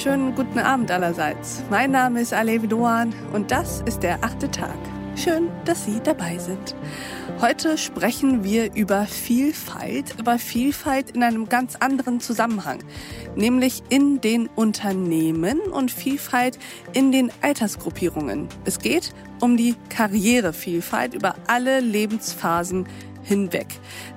wunderschönen guten Abend allerseits. Mein Name ist Alevi Doan und das ist der achte Tag. Schön, dass Sie dabei sind. Heute sprechen wir über Vielfalt, über Vielfalt in einem ganz anderen Zusammenhang, nämlich in den Unternehmen und Vielfalt in den Altersgruppierungen. Es geht um die Karrierevielfalt über alle Lebensphasen hinweg.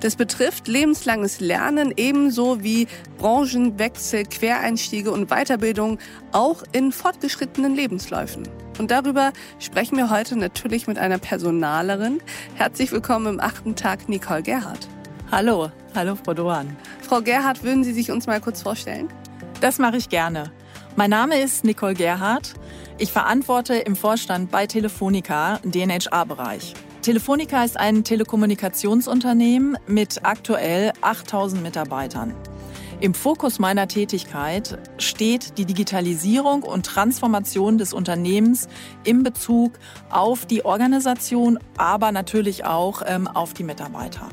Das betrifft lebenslanges Lernen ebenso wie Branchenwechsel, Quereinstiege und Weiterbildung auch in fortgeschrittenen Lebensläufen. Und darüber sprechen wir heute natürlich mit einer Personalerin. Herzlich willkommen im achten Tag, Nicole Gerhardt. Hallo, hallo Frau Doan. Frau Gerhardt, würden Sie sich uns mal kurz vorstellen? Das mache ich gerne. Mein Name ist Nicole Gerhardt. Ich verantworte im Vorstand bei Telefonica den HR-Bereich. Telefonica ist ein Telekommunikationsunternehmen mit aktuell 8000 Mitarbeitern. Im Fokus meiner Tätigkeit steht die Digitalisierung und Transformation des Unternehmens in Bezug auf die Organisation, aber natürlich auch ähm, auf die Mitarbeiter.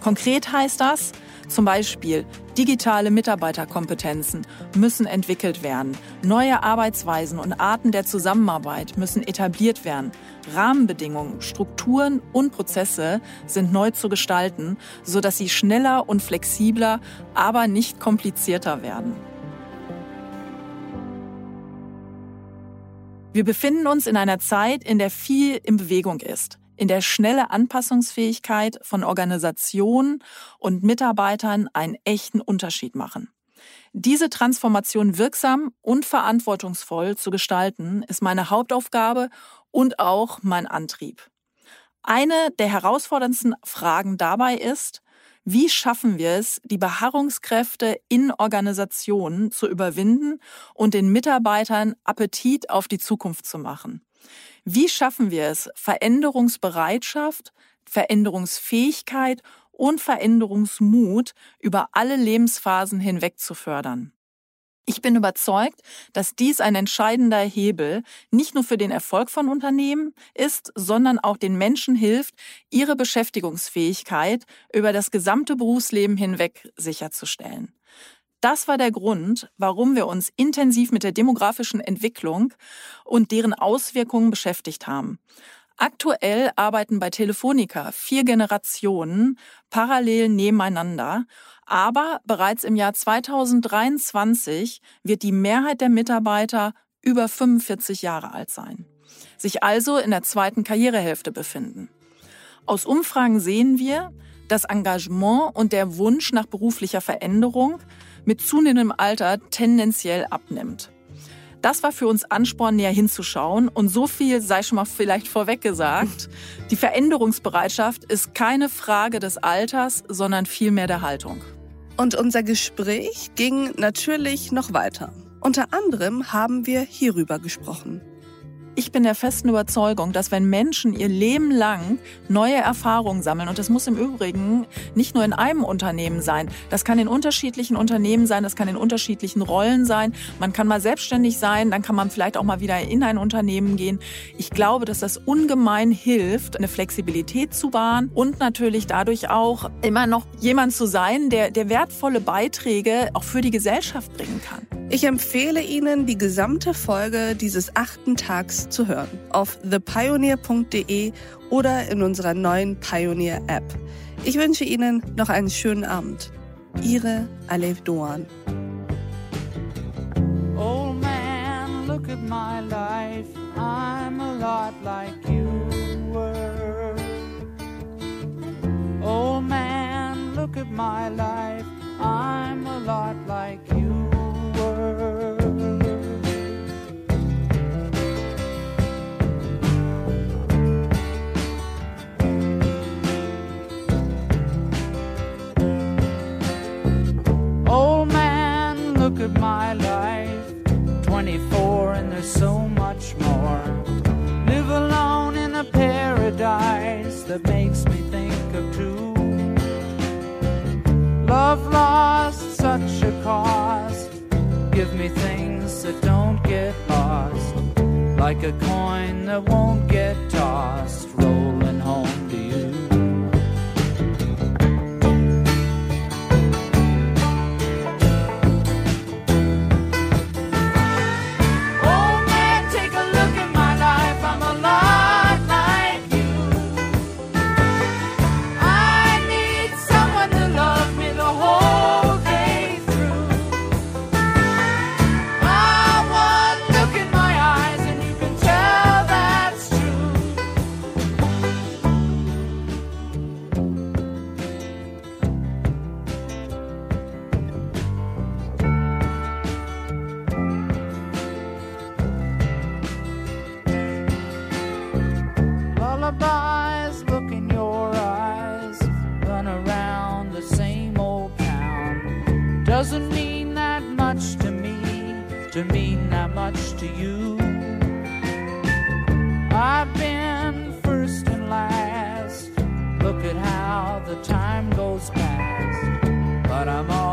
Konkret heißt das, zum Beispiel digitale Mitarbeiterkompetenzen müssen entwickelt werden. Neue Arbeitsweisen und Arten der Zusammenarbeit müssen etabliert werden. Rahmenbedingungen, Strukturen und Prozesse sind neu zu gestalten, sodass sie schneller und flexibler, aber nicht komplizierter werden. Wir befinden uns in einer Zeit, in der viel in Bewegung ist in der schnelle Anpassungsfähigkeit von Organisationen und Mitarbeitern einen echten Unterschied machen. Diese Transformation wirksam und verantwortungsvoll zu gestalten, ist meine Hauptaufgabe und auch mein Antrieb. Eine der herausforderndsten Fragen dabei ist, wie schaffen wir es, die Beharrungskräfte in Organisationen zu überwinden und den Mitarbeitern Appetit auf die Zukunft zu machen? Wie schaffen wir es, Veränderungsbereitschaft, Veränderungsfähigkeit und Veränderungsmut über alle Lebensphasen hinweg zu fördern? Ich bin überzeugt, dass dies ein entscheidender Hebel nicht nur für den Erfolg von Unternehmen ist, sondern auch den Menschen hilft, ihre Beschäftigungsfähigkeit über das gesamte Berufsleben hinweg sicherzustellen. Das war der Grund, warum wir uns intensiv mit der demografischen Entwicklung und deren Auswirkungen beschäftigt haben. Aktuell arbeiten bei Telefonica vier Generationen parallel nebeneinander, aber bereits im Jahr 2023 wird die Mehrheit der Mitarbeiter über 45 Jahre alt sein, sich also in der zweiten Karrierehälfte befinden. Aus Umfragen sehen wir, das Engagement und der Wunsch nach beruflicher Veränderung mit zunehmendem Alter tendenziell abnimmt. Das war für uns Ansporn, näher hinzuschauen. Und so viel sei schon mal vielleicht vorweg gesagt. Die Veränderungsbereitschaft ist keine Frage des Alters, sondern vielmehr der Haltung. Und unser Gespräch ging natürlich noch weiter. Unter anderem haben wir hierüber gesprochen. Ich bin der festen Überzeugung, dass wenn Menschen ihr Leben lang neue Erfahrungen sammeln, und das muss im Übrigen nicht nur in einem Unternehmen sein, das kann in unterschiedlichen Unternehmen sein, das kann in unterschiedlichen Rollen sein, man kann mal selbstständig sein, dann kann man vielleicht auch mal wieder in ein Unternehmen gehen. Ich glaube, dass das ungemein hilft, eine Flexibilität zu wahren und natürlich dadurch auch immer noch jemand zu sein, der, der wertvolle Beiträge auch für die Gesellschaft bringen kann. Ich empfehle Ihnen, die gesamte Folge dieses achten Tags zu hören auf thepioneer.de oder in unserer neuen Pioneer App. Ich wünsche Ihnen noch einen schönen Abend. Ihre Alef Doan. Old man, look at my life. I'm a lot like you paradise that makes me think of two. Love lost such a cost. Give me things that don't get lost. Like a coin that won't get to mean not much to you. I've been first and last. Look at how the time goes past. But I'm all